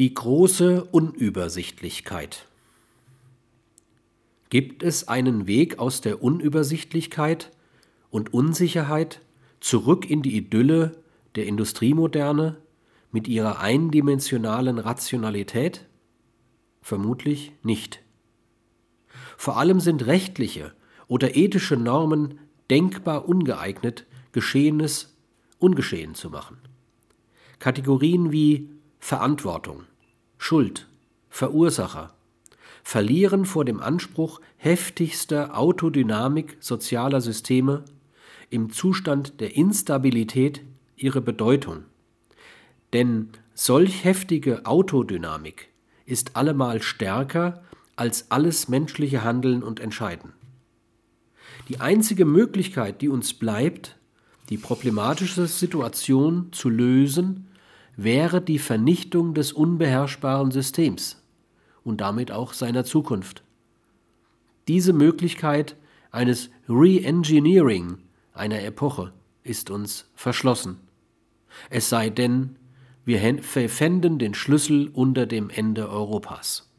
Die große Unübersichtlichkeit. Gibt es einen Weg aus der Unübersichtlichkeit und Unsicherheit zurück in die Idylle der Industriemoderne mit ihrer eindimensionalen Rationalität? Vermutlich nicht. Vor allem sind rechtliche oder ethische Normen denkbar ungeeignet, Geschehenes ungeschehen zu machen. Kategorien wie Verantwortung, Schuld, Verursacher verlieren vor dem Anspruch heftigster Autodynamik sozialer Systeme im Zustand der Instabilität ihre Bedeutung. Denn solch heftige Autodynamik ist allemal stärker als alles menschliche Handeln und Entscheiden. Die einzige Möglichkeit, die uns bleibt, die problematische Situation zu lösen, wäre die Vernichtung des unbeherrschbaren Systems und damit auch seiner Zukunft. Diese Möglichkeit eines Re-Engineering einer Epoche ist uns verschlossen. Es sei denn, wir fänden den Schlüssel unter dem Ende Europas.